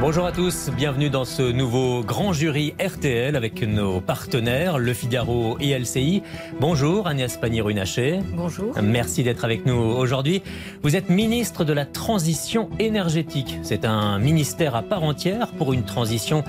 Bonjour à tous, bienvenue dans ce nouveau grand jury RTL avec nos partenaires Le Figaro et LCI. Bonjour Agnès Pannier-Runacher. Bonjour. Merci d'être avec nous aujourd'hui. Vous êtes ministre de la Transition énergétique. C'est un ministère à part entière pour une transition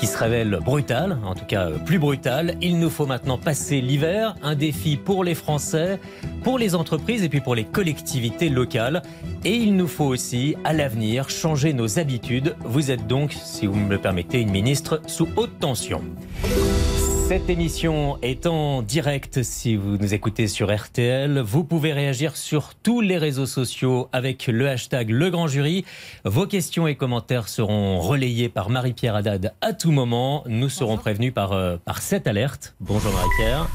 qui se révèle brutal, en tout cas plus brutal. Il nous faut maintenant passer l'hiver, un défi pour les Français, pour les entreprises et puis pour les collectivités locales. Et il nous faut aussi, à l'avenir, changer nos habitudes. Vous êtes donc, si vous me le permettez, une ministre sous haute tension. Cette émission est en direct si vous nous écoutez sur RTL. Vous pouvez réagir sur tous les réseaux sociaux avec le hashtag Le Grand Jury. Vos questions et commentaires seront relayés par Marie-Pierre Haddad à tout moment. Nous serons prévenus par, euh, par cette alerte. Bonjour Marie-Pierre.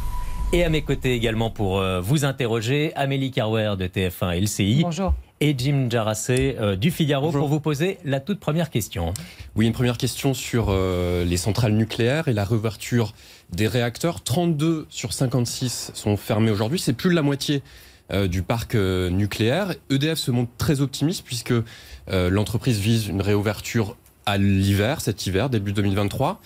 Et à mes côtés également pour euh, vous interroger, Amélie Carwer de TF1 LCI. Bonjour et Jim Jarassé euh, du Figaro pour vous poser la toute première question. Oui, une première question sur euh, les centrales nucléaires et la réouverture des réacteurs. 32 sur 56 sont fermés aujourd'hui. C'est plus de la moitié euh, du parc nucléaire. EDF se montre très optimiste puisque l'entreprise vise une réouverture à l'hiver, cet hiver, début 2023.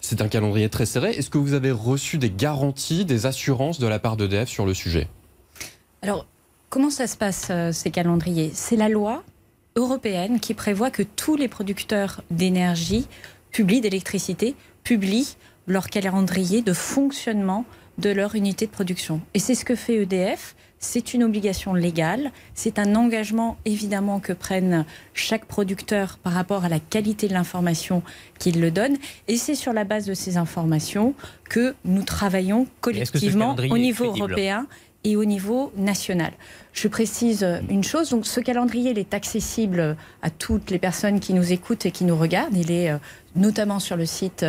C'est un calendrier très serré. Est-ce que vous avez reçu des garanties, des assurances de la part d'EDF sur le sujet? Alors, Comment ça se passe, euh, ces calendriers? C'est la loi européenne qui prévoit que tous les producteurs d'énergie publient d'électricité publient leur calendrier de fonctionnement de leur unité de production. Et c'est ce que fait EDF. C'est une obligation légale, c'est un engagement évidemment que prennent chaque producteur par rapport à la qualité de l'information qu'il le donne. Et c'est sur la base de ces informations que nous travaillons collectivement au niveau européen et au niveau national. Je précise une chose, donc ce calendrier il est accessible à toutes les personnes qui nous écoutent et qui nous regardent. Il est euh, notamment sur le site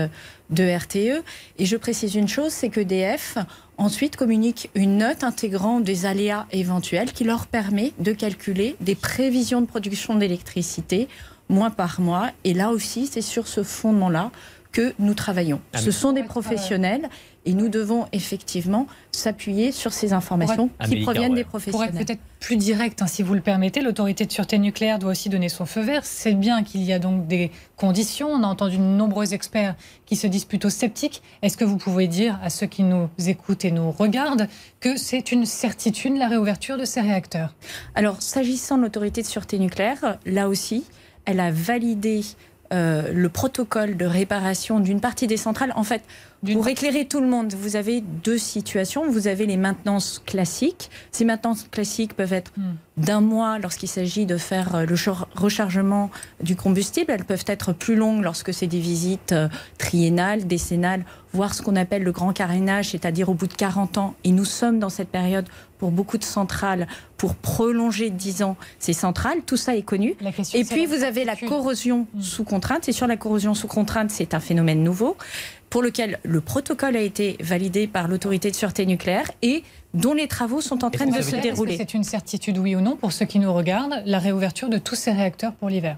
de RTE. Et je précise une chose, c'est que DF ensuite communique une note intégrant des aléas éventuels qui leur permet de calculer des prévisions de production d'électricité mois par mois. Et là aussi, c'est sur ce fondement-là que nous travaillons. Ah, ce sont des professionnels et nous devons effectivement s'appuyer sur ces informations qui proviennent des professionnels. Pour être peut-être plus direct, hein, si vous le permettez, l'autorité de sûreté nucléaire doit aussi donner son feu vert. C'est bien qu'il y a donc des conditions. On a entendu de nombreux experts qui se disent plutôt sceptiques. Est-ce que vous pouvez dire à ceux qui nous écoutent et nous regardent que c'est une certitude la réouverture de ces réacteurs? Alors, s'agissant de l'autorité de sûreté nucléaire, là aussi, elle a validé euh, le protocole de réparation d'une partie des centrales. En fait, pour éclairer tout le monde, vous avez deux situations. Vous avez les maintenances classiques. Ces maintenances classiques peuvent être hmm. d'un mois lorsqu'il s'agit de faire euh, le rechargement du combustible. Elles peuvent être plus longues lorsque c'est des visites euh, triennales, décennales, voire ce qu'on appelle le grand carénage, c'est-à-dire au bout de 40 ans. Et nous sommes dans cette période pour beaucoup de centrales pour prolonger de 10 ans ces centrales. Tout ça est connu. Et puis vous avez la corrosion hmm. sous contrainte. Et sur la corrosion sous contrainte, c'est un phénomène nouveau pour lequel le protocole a été validé par l'autorité de sûreté nucléaire et dont les travaux sont en train de se dérouler. C'est une certitude, oui ou non, pour ceux qui nous regardent, la réouverture de tous ces réacteurs pour l'hiver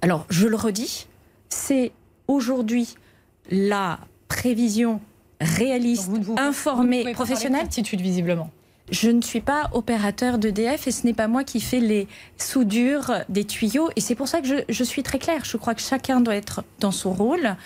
Alors, je le redis, c'est aujourd'hui la prévision réaliste, informée, professionnelle. certitude, visiblement. Je ne suis pas opérateur d'EDF et ce n'est pas moi qui fais les soudures des tuyaux. Et c'est pour ça que je, je suis très claire. Je crois que chacun doit être dans son rôle.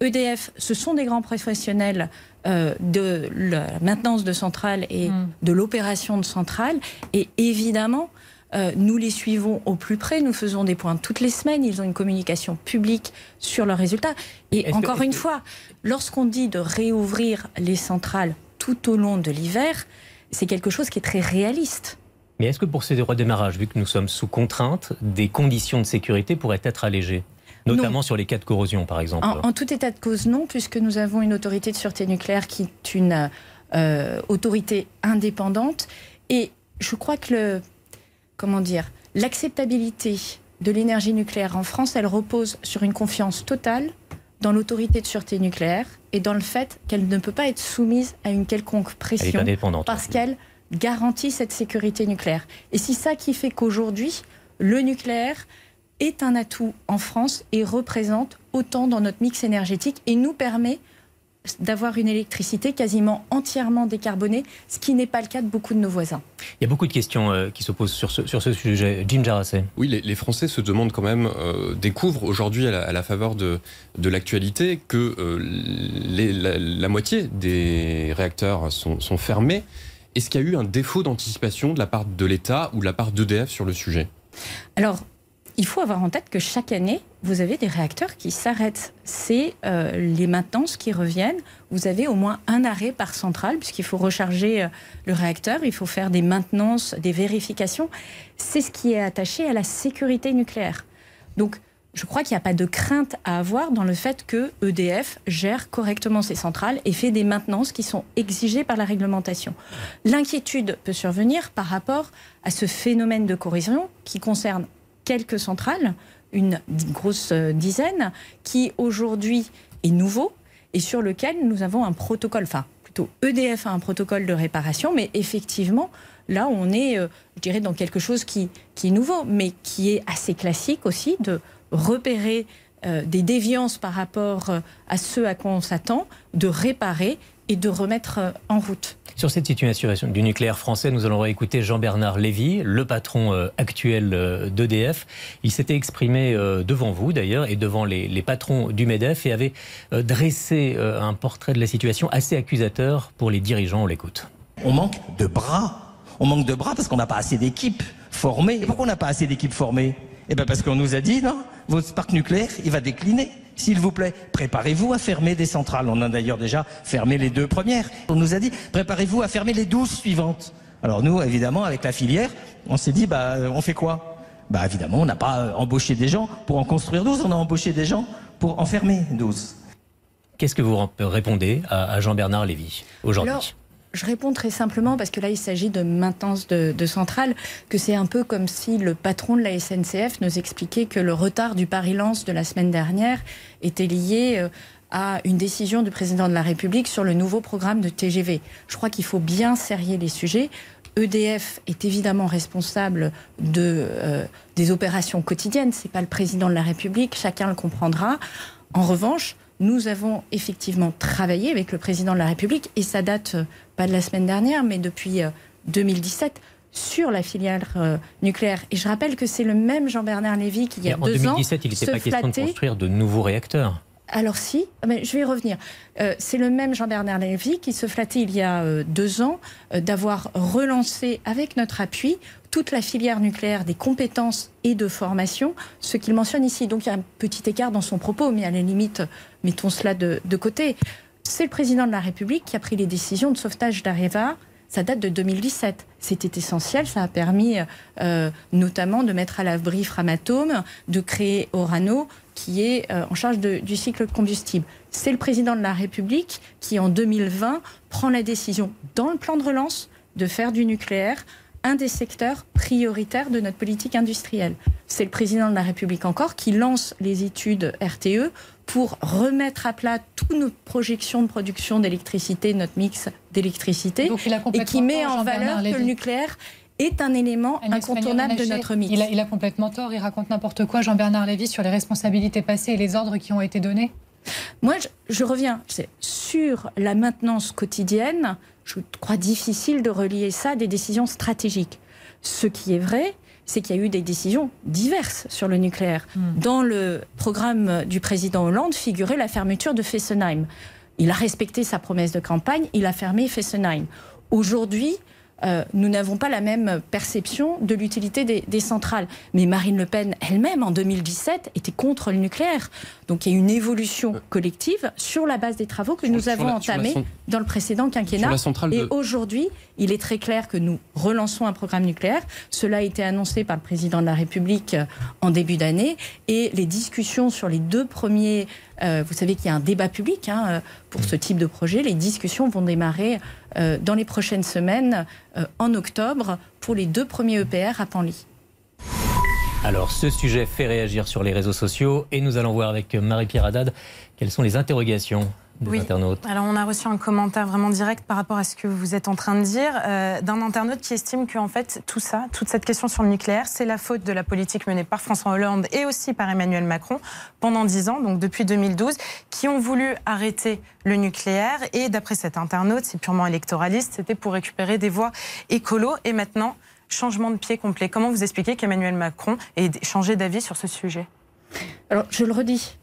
EDF, ce sont des grands professionnels euh, de la maintenance de centrales et mm. de l'opération de centrales. Et évidemment, euh, nous les suivons au plus près. Nous faisons des points toutes les semaines. Ils ont une communication publique sur leurs résultats. Et encore une fois, lorsqu'on dit de réouvrir les centrales tout au long de l'hiver, c'est quelque chose qui est très réaliste. Mais est-ce que pour ces redémarrages, vu que nous sommes sous contrainte, des conditions de sécurité pourraient être allégées? Notamment sur les cas de corrosion, par exemple. En, tout état de cause, non, puisque nous avons une autorité de sûreté nucléaire qui est une euh, autorité indépendante. Et je crois que le, comment dire, l'acceptabilité de l'énergie nucléaire en France, elle repose sur une confiance totale dans l'autorité de sûreté nucléaire et dans le fait qu'elle ne peut pas être soumise à une quelconque pression parce qu'elle garantit cette sécurité nucléaire. Et c'est ça qui fait qu'aujourd'hui, le nucléaire est un atout en France et représente autant dans notre mix énergétique et nous permet d'avoir une électricité quasiment entièrement décarbonée, ce qui n'est pas le cas de beaucoup de nos voisins. Il y a beaucoup de questions euh, qui s'opposent sur ce, sur ce sujet. Jim Jarassé. Oui, les, Français se demandent quand même, euh, découvrent aujourd'hui à, la faveur de, de l'actualité que euh, la, moitié des réacteurs sont, sont fermés. Est-ce qu'il y a eu un défaut d'anticipation de la part de l'État ou de la part d'EDF sur le sujet? Alors, il faut avoir en tête que chaque année, vous avez des réacteurs qui s'arrêtent. C'est euh, les maintenances qui reviennent. Vous avez au moins un arrêt par centrale, puisqu'il faut recharger euh, le réacteur, il faut faire des maintenances, des vérifications. C'est ce qui est attaché à la sécurité nucléaire. Donc, je crois qu'il n'y a pas de crainte à avoir dans le fait que EDF gère correctement ses centrales et fait des maintenances qui sont exigées par la réglementation. L'inquiétude peut survenir par rapport à ce phénomène de corrosion qui concerne quelques centrales, une grosse euh, dizaine, qui aujourd'hui est nouveau et sur lequel nous avons un protocole, enfin plutôt EDF a un protocole de réparation, mais effectivement, là on est, euh, je dans quelque chose qui, qui est nouveau, mais qui est assez classique aussi de repérer euh, des déviances par rapport à ce à quoi on s'attend, de réparer et de remettre en route. Sur cette situation du nucléaire français, nous allons réécouter Jean-Bernard Lévy, le patron euh, actuel euh, d'EDF. Il s'était exprimé euh, devant vous d'ailleurs et devant les, patrons du MEDEF et avait dressé un portrait de la situation assez accusateur pour les dirigeants. On l'écoute. On manque de bras. On manque de bras parce qu'on n'a pas assez d'équipes formées. Et pourquoi on n'a pas assez d'équipes formées? Eh bien parce qu'on nous a dit, non, votre parc nucléaire, il va décliner. S'il vous plaît, préparez-vous à fermer des centrales. On a d'ailleurs déjà fermé les deux premières. On nous a dit, préparez-vous à fermer les douze suivantes. Alors nous, évidemment, avec la filière, on s'est dit, bah, on fait quoi? Bah évidemment, on n'a pas embauché des gens pour en construire 12, on a embauché des gens pour en fermer 12. Qu'est-ce que vous répondez à Jean-Bernard Lévy aujourd'hui? Je réponds très simplement parce que là, il s'agit de maintenance de, de centrale, que c'est un peu comme si le patron de la SNCF nous expliquait que le retard du Paris-Lens de la semaine dernière était lié euh, à une décision du président de la République sur le nouveau programme de TGV. Je crois qu'il faut bien serrer les sujets. EDF est évidemment responsable de, euh, des opérations quotidiennes. C'est pas le président de la République, chacun le comprendra. En revanche, nous avons effectivement travaillé avec le président de la République, et ça date euh, pas de la semaine dernière, mais depuis 2017, euh, sur la filière euh, nucléaire. Et je rappelle que c'est le même Jean-Bernard Lévy qui, il y a deux ans, en 2017, il n'était pas question de construire de nouveaux réacteurs. Alors si, mais je vais y revenir. c'est le même Jean-Bernard Lévy qui se flattait il y a deux ans d'avoir relancé avec notre appui toute la filière nucléaire des compétences et de formation, ce qu'il mentionne ici. Donc il y a un petit écart dans son propos, mais à la limite, mettons cela de, côté. C'est le président de la République qui a pris les décisions de sauvetage d'Areva. Ça date de 2017. C'était essentiel. Ça a permis euh, notamment de mettre à l'abri Framatome, de créer Orano, qui est euh, en charge du cycle de combustible. C'est le président de la République qui, en 2020, prend la décision, dans le plan de relance, de faire du nucléaire un des secteurs prioritaires de notre politique industrielle. C'est le président de la République encore qui lance les études RTE pour remettre à plat toutes nos projections de production d'électricité, notre mix d'électricité, et qui met en valeur que le nucléaire est un élément incontournable de notre mix. Il a, il a complètement tort, il raconte n'importe quoi, Jean-Bernard Lévy, sur les responsabilités passées et les ordres qui ont été donnés moi, je, je reviens sur la maintenance quotidienne je crois difficile de relier ça à des décisions stratégiques. Ce qui est vrai, c'est qu'il y a eu des décisions diverses sur le nucléaire. Hmm. Dans le programme du président Hollande figurait la fermeture de Fessenheim. Il a respecté sa promesse de campagne, il a fermé Fessenheim. Aujourd'hui, euh, nous n'avons pas la même perception de l'utilité des, centrales. Mais Marine Le Pen elle-même, en 2017, était contre le nucléaire. Donc il y a une évolution euh. collective sur la base des travaux que nous avons entamés dans le précédent quinquennat. Et aujourd'hui, il est très clair que nous relançons un programme nucléaire. Cela a été annoncé par le président de la République euh, en début d'année. Et les discussions sur les deux premiers euh, vous savez qu'il y a un débat public hein, euh, pour ce type de projet. Les discussions vont démarrer euh, dans les prochaines semaines, en octobre, pour les deux premiers EPR à Panly. Alors, ce sujet fait réagir sur les réseaux sociaux et nous allons voir avec Marie-Pierre Haddad quelles sont les interrogations des Oui. internautes. Alors, on a reçu un commentaire vraiment direct par rapport à ce que vous êtes en train de dire euh, d'un internaute qui estime qu'en fait, tout ça, toute cette question sur le nucléaire, c'est la faute de la politique menée par François Hollande et aussi par Emmanuel Macron pendant 10 ans, donc depuis 2012, qui ont voulu arrêter le nucléaire. Et d'après cet internaute, c'est purement électoraliste, c'était pour récupérer des voix écolo. Et maintenant, changement de pied complet. Comment vous expliquez qu'Emmanuel Macron ait changé d'avis sur ce sujet? Alors, je le redis.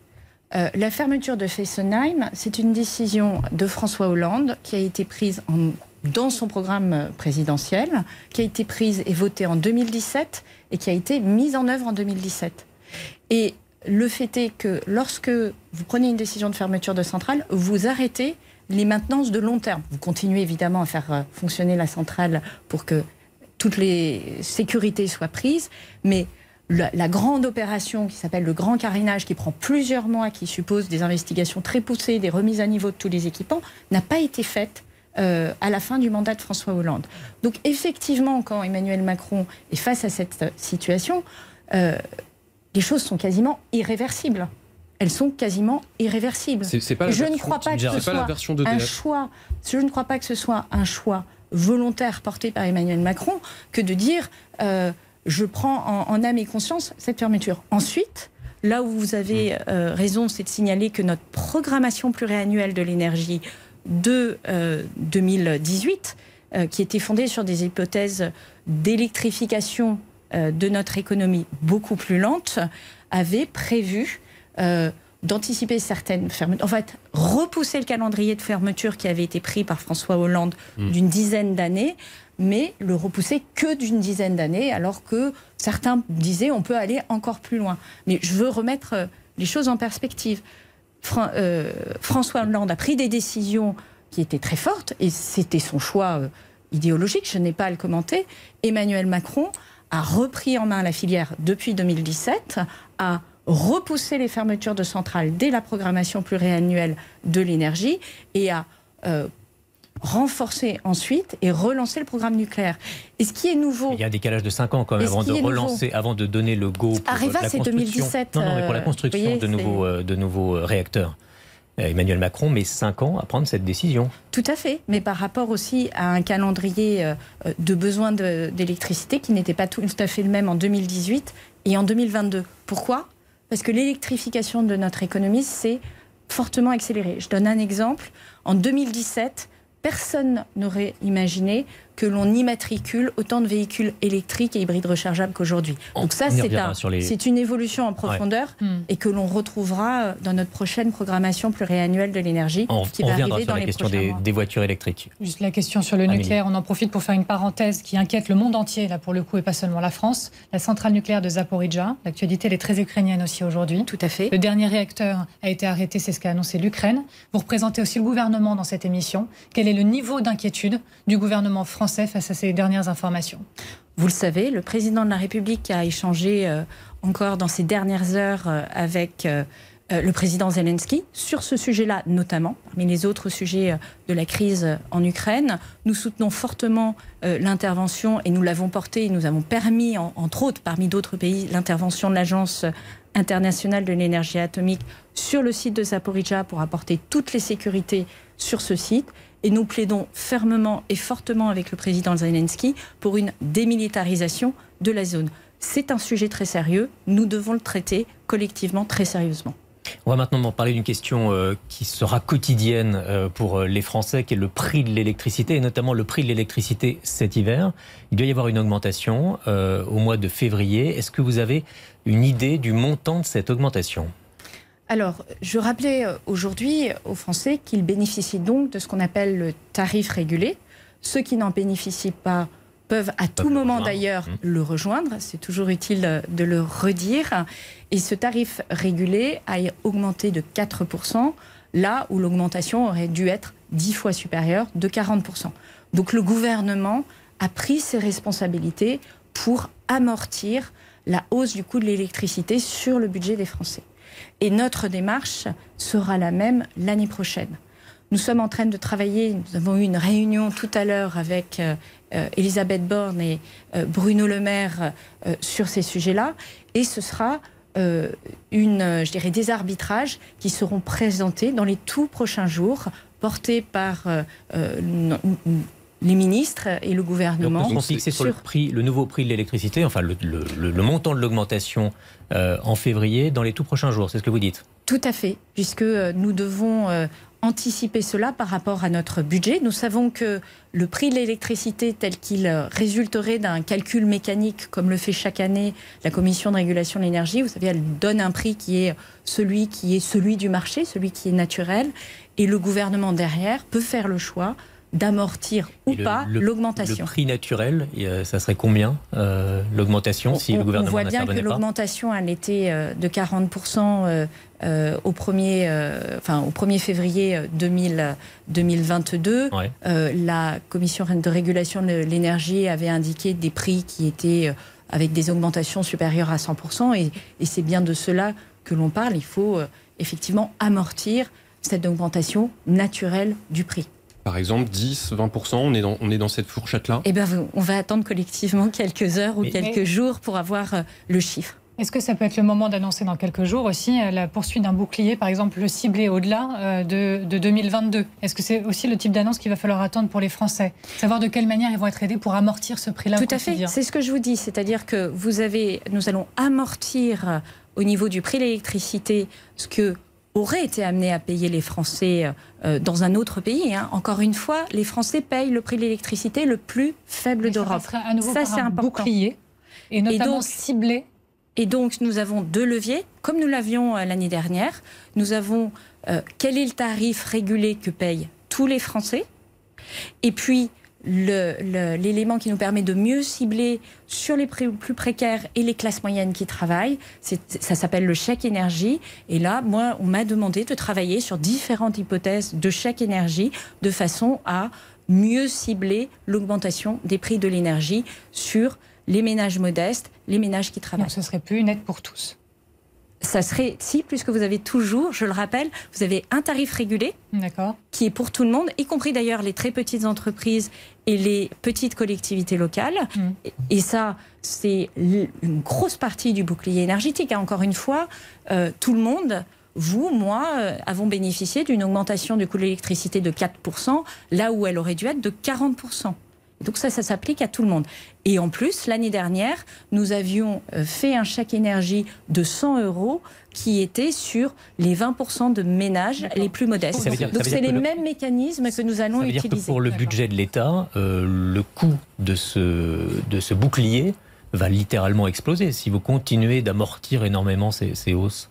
Euh, la fermeture de Fessenheim, c'est une décision de François Hollande qui a été prise dans son programme euh, présidentiel, qui a été prise et votée en 2017 et qui a été mise en œuvre en 2017. Et le fait est que lorsque vous prenez une décision de fermeture de centrale, vous arrêtez les maintenances de long terme. Vous continuez évidemment à faire euh, fonctionner la centrale pour que toutes les sécurités soient prises, mais la, la grande opération qui s'appelle le grand carénage, qui prend plusieurs mois, qui suppose des investigations très poussées, des remises à niveau de tous les équipements, n'a pas été faite euh, à la fin du mandat de François Hollande. Donc effectivement, quand Emmanuel Macron est face à cette euh, situation, euh, les choses sont quasiment irréversibles. Elles sont quasiment irréversibles. Pas Je ne crois pas que ce c'est pas la soit un choix. Je ne crois pas que ce soit un choix volontaire porté par Emmanuel Macron que de dire euh, je prends en, en âme et conscience cette fermeture. Ensuite, là où vous avez euh, raison, c'est de signaler que notre programmation pluriannuelle de l'énergie de euh, 2018, euh, qui était fondée sur des hypothèses d'électrification euh, de notre économie beaucoup plus lente, avait prévu euh, d'anticiper certaines fermetures, en fait, repousser le calendrier de fermeture qui avait été pris par François Hollande Mm. d'une dizaine d'années, mais le repousser que d'une dizaine d'années, alors que certains disaient on peut aller encore plus loin. Mais je veux remettre euh, les choses en perspective. Euh, François Hollande a pris des décisions qui étaient très fortes, et c'était son choix euh, idéologique, je n'ai pas à le commenter. Emmanuel Macron a repris en main la filière depuis 2017, a repoussé les fermetures de centrales dès la programmation pluriannuelle de l'énergie et a renforcé ensuite et relancé le programme nucléaire. Et ce qui est nouveau, Il y a un décalage de 5 ans quand même avant de relancer, avant de donner le go pour Areva, la c'est construction. 2017, Non, non, mais pour la euh, construction voyez, de nouveaux, euh, de nouveaux euh, réacteurs. Euh, Emmanuel Macron met 5 ans à prendre cette décision. Tout à fait, mais par rapport aussi à un calendrier euh, de besoin d'électricité qui n'était pas tout à fait le même en 2018 et en 2022. Pourquoi? Parce que l'électrification de notre économie s'est fortement accélérée. Je donne un exemple. En 2017, personne n'aurait imaginé que l'on immatricule autant de véhicules électriques et hybrides rechargeables qu'aujourd'hui. On- Donc ça, c'est un- les- une évolution en profondeur Hmm. et que l'on retrouvera euh, dans notre prochaine programmation pluriannuelle de l'énergie On, qui on va reviendra arriver sur dans la les question prochains des, voitures électriques. Juste la question sur le Amélie. nucléaire, on en profite pour faire une parenthèse qui inquiète le monde entier, là pour le coup, et pas seulement la France. La centrale nucléaire de Zaporizhia, l'actualité elle est très ukrainienne aussi aujourd'hui. Tout à fait. Le dernier réacteur a été arrêté, c'est ce qu'a annoncé l'Ukraine. Vous représentez aussi le gouvernement dans cette émission. Quel est le niveau d'inquiétude du gouvernement français face à ces dernières informations Vous le savez, le président de la République a échangé euh, encore dans ces dernières heures euh, avec euh, le président Zelensky sur ce sujet-là notamment, parmi les autres sujets de la crise en Ukraine. Nous soutenons fortement l'intervention et nous l'avons porté, et nous avons permis, en- entre autres, parmi d'autres pays, l'intervention de l'Agence internationale de l'énergie atomique sur le site de Zaporizhia pour apporter toutes les sécurités sur ce site. Et nous plaidons fermement et fortement avec le président Zelensky pour une démilitarisation de la zone. C'est un sujet très sérieux. Nous devons le traiter collectivement très sérieusement. On va maintenant parler d'une question euh, qui sera quotidienne euh, pour euh, les Français, qui est le prix de l'électricité, et notamment le prix de l'électricité cet hiver. Il doit y avoir une augmentation au mois de février. Est-ce que vous avez une idée du montant de cette augmentation? Alors, je rappelais euh, aujourd'hui aux Français qu'ils bénéficient donc de ce qu'on appelle le tarif régulé. Ceux qui n'en bénéficient pas peuvent à tout moment d'ailleurs Mmh. le rejoindre. C'est toujours utile euh, de le redire. Et ce tarif régulé a augmenté de 4%, là où l'augmentation aurait dû être 10 fois supérieure, de 40%. Donc le gouvernement a pris ses responsabilités pour amortir la hausse du coût de l'électricité sur le budget des Français. Et notre démarche sera la même l'année prochaine. Nous sommes en train de travailler, nous avons eu une réunion tout à l'heure avec euh, euh, Elisabeth Borne et euh, Bruno Le Maire euh, sur ces sujets-là, et ce sera une, je dirais, des arbitrages qui seront présentés dans les tout prochains jours, portés par les ministres et le gouvernement. Donc, on fixer sur, le prix, le nouveau prix de l'électricité, enfin le, le, montant de l'augmentation euh, en février dans les tout prochains jours. C'est ce que vous dites Tout à fait, puisque euh, nous devons euh, anticiper cela par rapport à notre budget. Nous savons que le prix de l'électricité tel qu'il résulterait d'un calcul mécanique, comme le fait chaque année la Commission de régulation de l'énergie, vous savez, elle donne un prix qui est celui qui est celui du marché, celui qui est naturel, et le gouvernement derrière peut faire le choix d'amortir ou pas l'augmentation. Le prix naturel, ça serait combien euh, l'augmentation si le gouvernement On voit bien que l'augmentation, elle était euh, de 40% euh, au, 1er, enfin, au 1er février 2022. la Commission de régulation de l'énergie avait indiqué des prix qui étaient avec des augmentations supérieures à 100%. Et, et c'est bien de cela que l'on parle. Il faut effectivement amortir cette augmentation naturelle du prix par exemple 10, 20%, on est dans, on est dans cette fourchette-là. Eh bien, on va attendre collectivement quelques heures ou quelques jours pour avoir euh, le chiffre. Est-ce que ça peut être le moment d'annoncer dans quelques jours aussi euh, la poursuite d'un bouclier, par exemple le ciblé au-delà euh, de, de 2022 Est-ce que c'est aussi le type d'annonce qu'il va falloir attendre pour les Français? Savoir de quelle manière ils vont être aidés pour amortir ce prix-là Tout à fait, c'est ce que je vous dis, c'est-à-dire que vous avez, nous allons amortir au niveau du prix de l'électricité ce que auraient été amenés à payer les Français euh, dans un autre pays. Hein. Encore une fois, les Français payent le prix de l'électricité le plus faible d'Europe. Ça, c'est un bouclier et notamment ciblé. Et donc, nous avons deux leviers, comme nous l'avions euh, l'année dernière. Nous avons euh, quel est le tarif régulé que payent tous les Français? Et puis, l'élément qui nous permet de mieux cibler sur les plus précaires et les classes moyennes qui travaillent. Ça s'appelle le chèque énergie. Et là, moi, on m'a demandé de travailler sur différentes hypothèses de chèque énergie de façon à mieux cibler l'augmentation des prix de l'énergie sur les ménages modestes, les ménages qui travaillent. Donc ce serait plus une aide pour tous ça serait, si, puisque vous avez toujours, je le rappelle, vous avez un tarif régulé qui est pour tout le monde, y compris d'ailleurs les très petites entreprises et les petites collectivités locales. Mm. Et, ça, c'est une grosse partie du bouclier énergétique. Hein. Encore une fois, euh, tout le monde, vous, moi, euh, avons bénéficié d'une augmentation du coût de l'électricité de 4%, là où elle aurait dû être de 40%. Donc ça, ça s'applique à tout le monde. Et en plus, l'année dernière, nous avions euh, fait un chèque énergie de 100 euros qui était sur les 20% de ménages les plus modestes. Donc c'est les mêmes mécanismes que nous allons ça veut utiliser. Que pour le budget de l'État, euh, le coût de ce, de ce bouclier va littéralement exploser si vous continuez d'amortir énormément ces, ces hausses.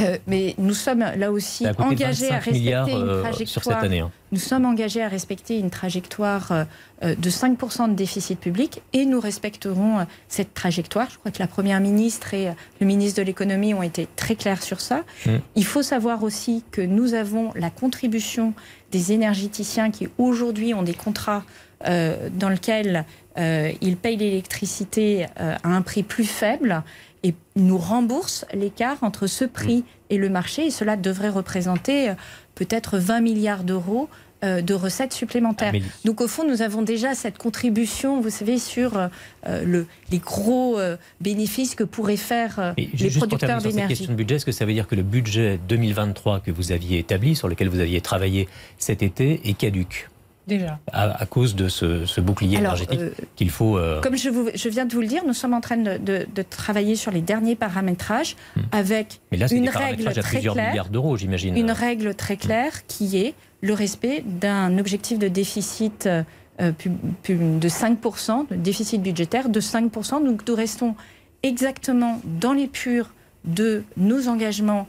Euh, mais nous sommes là aussi engagés à respecter une trajectoire. Sur cette année, hein. Nous sommes engagés à respecter une trajectoire euh, de 5% de déficit public et nous respecterons euh, cette trajectoire. Je crois que la Première ministre et le ministre de l'économie ont été très clairs sur ça. Mmh. Il faut savoir aussi que nous avons la contribution des énergéticiens qui aujourd'hui ont des contrats dans lesquels ils payent l'électricité à un prix plus faible et nous rembourse l'écart entre ce prix et le marché. Et cela devrait représenter euh, peut-être 20 milliards d'euros euh, de recettes supplémentaires. Donc au fond, nous avons déjà cette contribution, vous savez, sur euh, le, les gros bénéfices que pourraient faire les producteurs d'énergie. question de budget, est-ce que ça veut dire que le budget 2023 que vous aviez établi, sur lequel vous aviez travaillé cet été, est caduque Déjà. À, cause de ce, bouclier énergétique euh, qu'il faut. Euh, comme je, vous, je, viens de vous le dire, nous sommes en train de, travailler sur les derniers paramétrages avec une règle très claire. j'imagine. Une règle très claire qui est le respect d'un objectif de déficit euh, de 5%, de déficit budgétaire de 5%. Donc nous restons exactement dans les purs de nos engagements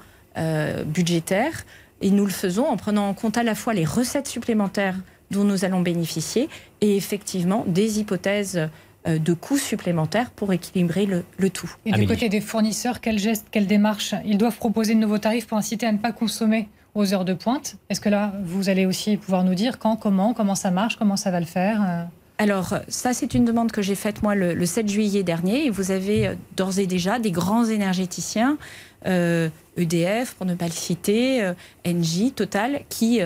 budgétaires et nous le faisons en prenant en compte à la fois les recettes supplémentaires dont nous allons bénéficier et effectivement des hypothèses euh, de coûts supplémentaires pour équilibrer le, tout. Et du côté des fournisseurs, quels gestes, quelles démarches Ils doivent proposer de nouveaux tarifs pour inciter à ne pas consommer aux heures de pointe? Est-ce que là, vous allez aussi pouvoir nous dire quand, comment, comment ça marche, comment ça va le faire euh? Alors, ça, c'est une demande que j'ai faite, moi, le, 7 juillet dernier. Et vous avez euh, d'ores et déjà des grands énergéticiens, EDF, e pour ne pas le citer, Engie, Total, qui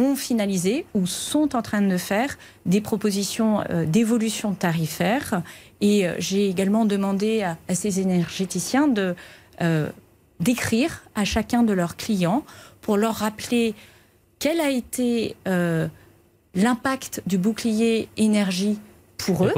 ont finalisé ou sont en train de faire des propositions euh, d'évolution tarifaire. Et euh, j'ai également demandé à, ces énergéticiens de d'écrire à chacun de leurs clients pour leur rappeler quel a été l'impact du bouclier énergie pour eux.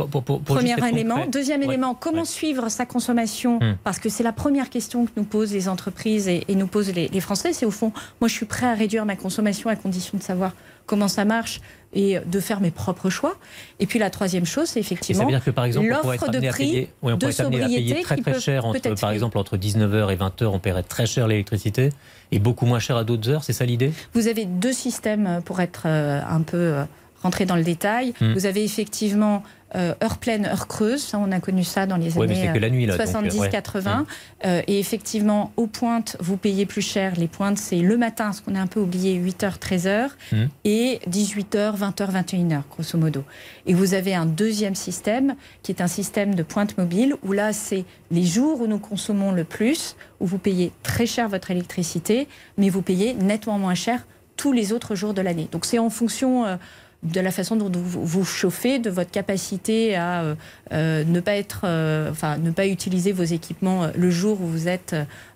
Premier élément. Deuxième élément, comment suivre sa consommation hmm. Parce que c'est la première question que nous posent les entreprises et, nous posent les, Français. C'est au fond, moi je suis prêt à réduire ma consommation à condition de savoir comment ça marche et de faire mes propres choix. Et puis la troisième chose, c'est effectivement l'offre de prix on de sobriété très très cher, entre, par exemple entre 19h et 20h, on paierait très cher l'électricité et beaucoup moins cher à d'autres heures. C'est ça l'idée? Vous avez deux systèmes pour être euh, un peu euh, rentrer dans le détail. Hmm. Vous avez effectivement euh, heure pleine, heure creuse. Ça, on a connu ça dans les années 70-80. Euh, et effectivement, aux pointes, vous payez plus cher. Les pointes, c'est le matin, ce qu'on a un peu oublié, 8h, 13h, hmm. et 18h, 20h, 21h, grosso modo. Et vous avez un deuxième système, qui est un système de pointe mobile, où là, c'est les jours où nous consommons le plus, où vous payez très cher votre électricité, mais vous payez nettement moins cher tous les autres jours de l'année. Donc c'est en fonction... Euh, de la façon dont vous vous chauffez, de votre capacité à euh, euh, ne pas être, euh, enfin, ne pas utiliser vos équipements le jour où vous êtes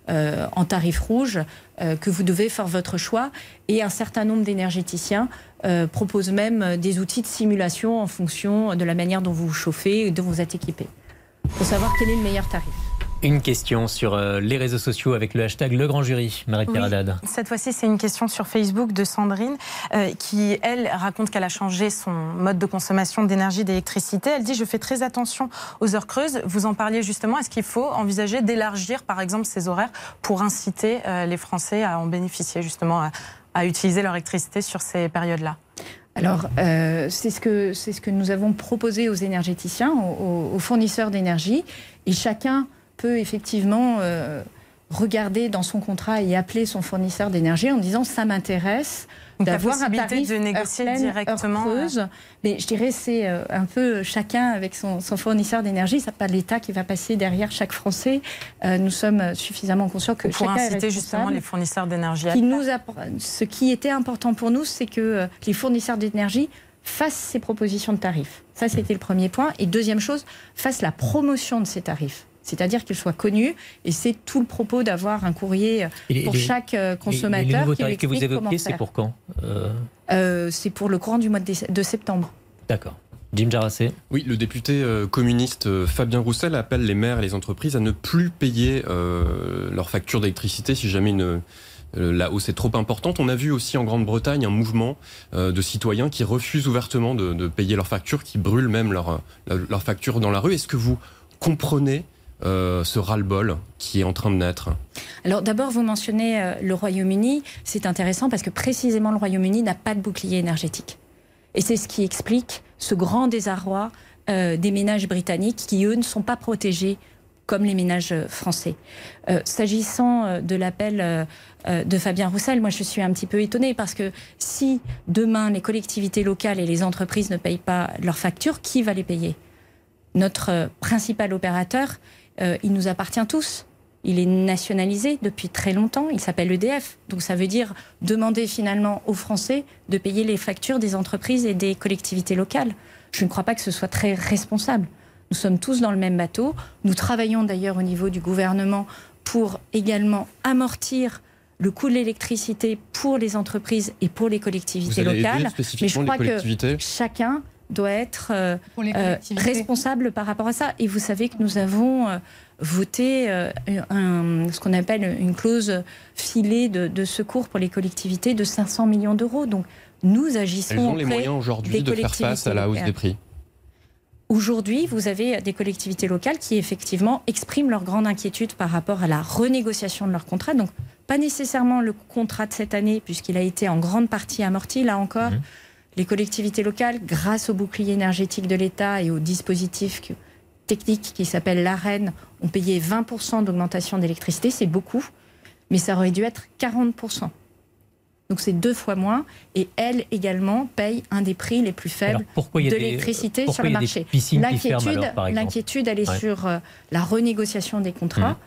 en tarif rouge, que vous devez faire votre choix. Et un certain nombre d'énergéticiens proposent même des outils de simulation en fonction de la manière dont vous vous chauffez et dont vous êtes équipé. Pour savoir quel est le meilleur tarif. Une question sur euh, les réseaux sociaux avec le hashtag Le Grand Jury, Marie-Pierre Cette fois-ci, c'est une question sur Facebook de Sandrine euh, qui, elle, raconte qu'elle a changé son mode de consommation d'énergie, d'électricité. Elle dit Je fais très attention aux heures creuses. Vous en parliez justement. Est-ce qu'il faut envisager d'élargir, par exemple, ces horaires pour inciter euh, les Français à en bénéficier, justement, à, utiliser leur électricité sur ces périodes-là? Alors, c'est ce, que, ce que nous avons proposé aux énergéticiens, aux fournisseurs d'énergie, et chacun peut effectivement euh, regarder dans son contrat et appeler son fournisseur d'énergie en disant ça m'intéresse d'avoir un tarif de négocier directement. Creuse. Mais je dirais c'est euh, un peu chacun avec son, fournisseur d'énergie. C'est pas l'État qui va passer derrière chaque Français. Euh, nous sommes suffisamment conscients que pour chacun inciter justement les fournisseurs d'énergie. Nous ce qui était important pour nous, c'est que les fournisseurs d'énergie fassent ces propositions de tarifs. Ça, c'était le premier point. Et deuxième chose, fassent la promotion de ces tarifs c'est-à-dire qu'il soit connu. Et c'est tout le propos d'avoir un courrier pour chaque euh, consommateur. Les, les que vous évoquez, c'est pour quand euh euh, C'est pour le courant du mois de, septembre. D'accord. Jim Jarassé. Oui, le député communiste Fabien Roussel appelle les maires et les entreprises à ne plus payer leurs factures d'électricité si jamais une, la hausse est trop importante. On a vu aussi en Grande-Bretagne un mouvement de citoyens qui refusent ouvertement de, payer leurs factures, qui brûlent même leurs leur factures dans la rue. Est-ce que vous comprenez euh, ce ras-le-bol qui est en train de naître Alors d'abord, vous mentionnez euh, le Royaume-Uni. C'est intéressant parce que précisément le Royaume-Uni n'a pas de bouclier énergétique. Et c'est ce qui explique ce grand désarroi euh, des ménages britanniques qui, eux, ne sont pas protégés comme les ménages français. S'agissant de l'appel de Fabien Roussel, moi je suis un petit peu étonnée parce que si demain les collectivités locales et les entreprises ne payent pas leurs factures, qui va les payer? Notre principal opérateur, euh, il nous appartient tous. Il est nationalisé depuis très longtemps. Il s'appelle EDF. Donc ça veut dire demander finalement aux Français de payer les factures des entreprises et des collectivités locales. Je ne crois pas que ce soit très responsable. Nous sommes tous dans le même bateau. Nous travaillons d'ailleurs au niveau du gouvernement pour également amortir le coût de l'électricité pour les entreprises et pour les collectivités locales. Mais je crois que chacun doit être euh, euh, responsable par rapport à ça. Et vous savez que nous avons euh, voté un, ce qu'on appelle une clause filée de, secours pour les collectivités de 500 millions d'euros. Donc nous agissons. Elles ont les moyens aujourd'hui de faire face à la hausse des prix. Aujourd'hui, vous avez des collectivités locales qui effectivement expriment leur grande inquiétude par rapport à la renégociation de leur contrat. Donc, pas nécessairement le contrat de cette année, puisqu'il a été en grande partie amorti, là encore. Mmh. Les collectivités locales, grâce au bouclier énergétique de l'État et au dispositif technique qui s'appelle l'AREN, ont payé 20% d'augmentation d'électricité. C'est beaucoup, mais ça aurait dû être 40%. Donc c'est deux fois moins. Et elles également payent un des prix les plus faibles de l'électricité sur le marché. L'inquiétude, elle est sur euh, la renégociation des contrats. Mmh.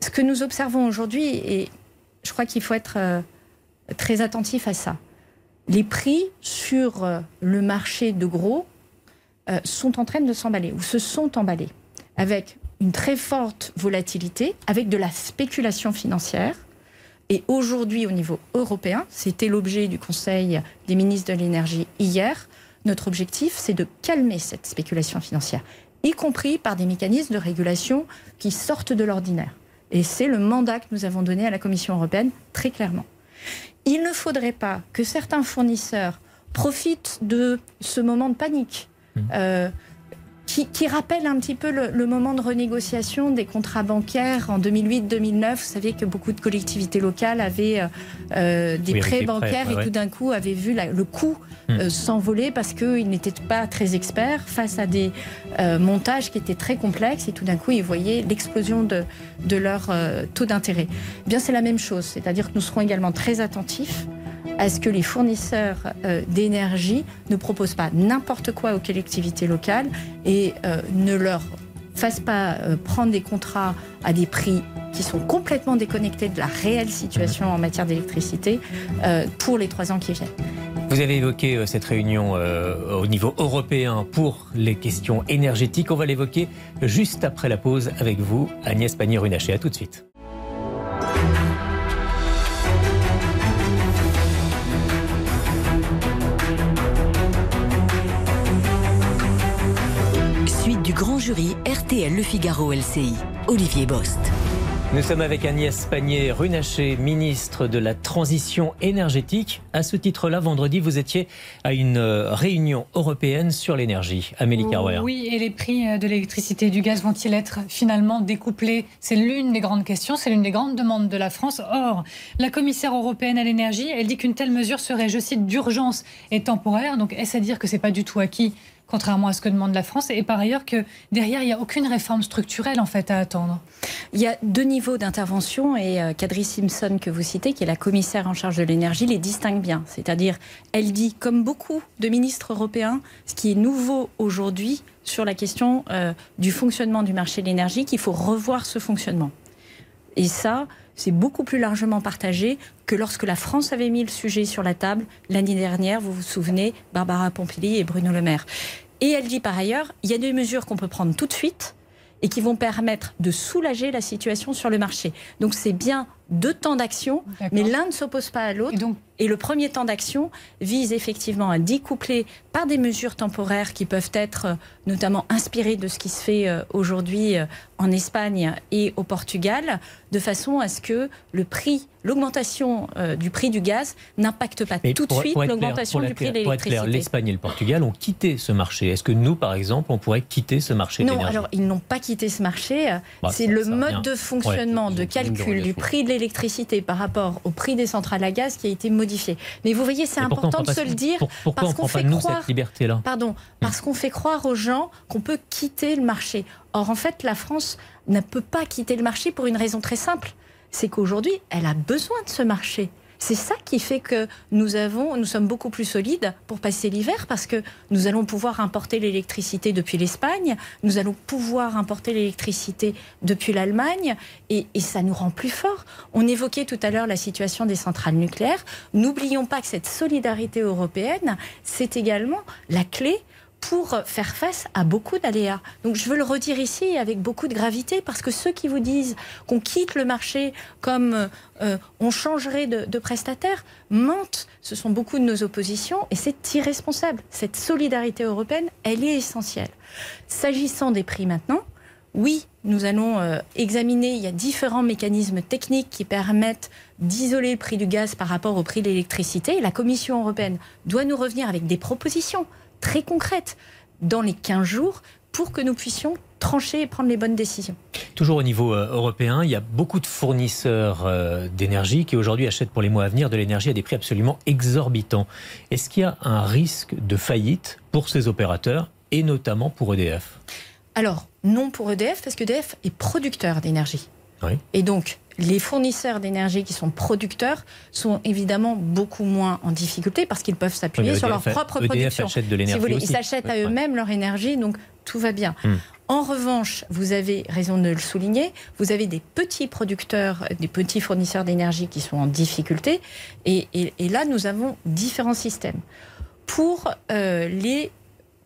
Ce que nous observons aujourd'hui, et je crois qu'il faut être euh, très attentif à ça, les prix sur euh, le marché de gros euh, sont en train de s'emballer ou se sont emballés avec une très forte volatilité, avec de la spéculation financière. Et aujourd'hui, au niveau européen, c'était l'objet du Conseil des ministres de l'énergie hier, notre objectif, c'est de calmer cette spéculation financière, y compris par des mécanismes de régulation qui sortent de l'ordinaire. Et c'est le mandat que nous avons donné à la Commission européenne très clairement. Il ne faudrait pas que certains fournisseurs profitent de ce moment de panique. Mmh. Euh, qui, rappelle un petit peu le, moment de renégociation des contrats bancaires en 2008-2009. Vous savez que beaucoup de collectivités locales avaient euh, euh, des prêts bancaires et tout d'un coup avaient vu le coût hmm. euh, s'envoler parce qu'ils n'étaient pas très experts face à des montages qui étaient très complexes et tout d'un coup ils voyaient l'explosion de, de leur taux d'intérêt. Eh bien c'est la même chose, c'est-à-dire que nous serons également très attentifs à ce que les fournisseurs euh, d'énergie ne proposent pas n'importe quoi aux collectivités locales et euh, ne leur fassent pas euh, prendre des contrats à des prix qui sont complètement déconnectés de la réelle situation en matière d'électricité pour les trois ans qui viennent. Vous avez évoqué cette réunion au niveau européen pour les questions énergétiques. On va l'évoquer juste après la pause avec vous, Agnès Pannier-Runacher. À tout de suite. Jury RTL Le Figaro LCI. Olivier Bost. Nous sommes avec Agnès Pannier-Runacher, ministre de la Transition énergétique. À ce titre-là, vendredi, vous étiez à une euh, réunion européenne sur l'énergie. Amélie Carwer. Oui, et les prix euh, de l'électricité et du gaz vont-ils être finalement découplés? C'est l'une des grandes questions, c'est l'une des grandes demandes de la France. Or, la commissaire européenne à l'énergie, elle dit qu'une telle mesure serait, je cite, d'urgence et temporaire. Donc, est-ce à dire que c'est pas du tout acquis contrairement à ce que demande la France, et par ailleurs que derrière, il n'y a aucune réforme structurelle en fait à attendre. Il y a deux niveaux d'intervention et euh, Kadri Simpson que vous citez, qui est la commissaire en charge de l'énergie, les distingue bien. C'est-à-dire, elle dit, comme beaucoup de ministres européens, ce qui est nouveau aujourd'hui sur la question euh, du fonctionnement du marché de l'énergie, qu'il faut revoir ce fonctionnement. Et ça, c'est beaucoup plus largement partagé que lorsque la France avait mis le sujet sur la table l'année dernière, vous vous souvenez, Barbara Pompili et Bruno Le Maire. Et elle dit par ailleurs, il y a des mesures qu'on peut prendre tout de suite et qui vont permettre de soulager la situation sur le marché. Donc c'est bien deux temps d'action, mais l'un ne s'oppose pas à l'autre. Et, le premier temps d'action vise effectivement à découpler par des mesures temporaires qui peuvent être euh, notamment inspirées de ce qui se fait euh, aujourd'hui euh, en Espagne et au Portugal, de façon à ce que le prix, l'augmentation du prix du gaz n'impacte pas tout de suite l'augmentation du prix de l'électricité. L'Espagne et le Portugal ont quitté ce marché. Est-ce que nous, par exemple, on pourrait quitter ce marché Non, alors ils n'ont pas quitté ce marché. Bah, C'est le mode de fonctionnement, de calcul du prix de l'électricité par rapport au prix des centrales à gaz qui a été modifié. Mais vous voyez, c'est important de se le dire parce qu'on fait croire, cette liberté-là Pardon, parce qu'on fait croire aux gens qu'on peut quitter le marché. Or, en fait, la France ne peut pas quitter le marché pour une raison très simple. C'est qu'aujourd'hui, elle a besoin de ce marché. C'est ça qui fait que nous avons, nous sommes beaucoup plus solides pour passer l'hiver parce que nous allons pouvoir importer l'électricité depuis l'Espagne, nous allons pouvoir importer l'électricité depuis l'Allemagne et, et, ça nous rend plus forts. On évoquait tout à l'heure la situation des centrales nucléaires. N'oublions pas que cette solidarité européenne, c'est également la clé pour faire face à beaucoup d'aléas. Donc je veux le redire ici avec beaucoup de gravité parce que ceux qui vous disent qu'on quitte le marché comme euh, on changerait de, de, prestataire mentent. Ce sont beaucoup de nos oppositions et c'est irresponsable. Cette solidarité européenne, elle est essentielle. S'agissant des prix maintenant, oui, nous allons euh, examiner, il y a différents mécanismes techniques qui permettent d'isoler le prix du gaz par rapport au prix de l'électricité. La Commission européenne doit nous revenir avec des propositions très concrètes dans les 15 jours pour que nous puissions trancher et prendre les bonnes décisions. Toujours au niveau euh, européen, il y a beaucoup de fournisseurs euh, d'énergie qui aujourd'hui achètent pour les mois à venir de l'énergie à des prix absolument exorbitants. Est-ce qu'il y a un risque de faillite pour ces opérateurs et notamment pour EDF Alors, non pour EDF, parce qu'EDF est producteur d'énergie. Et donc, les fournisseurs d'énergie qui sont producteurs sont évidemment beaucoup moins en difficulté parce qu'ils peuvent s'appuyer sur leur propre production. De l'énergie Ils s'achètent à eux-mêmes leur énergie, donc tout va bien. Hmm. En revanche, vous avez raison de le souligner, vous avez des petits producteurs, des petits fournisseurs d'énergie qui sont en difficulté. Et, là, nous avons différents systèmes. Pour euh, les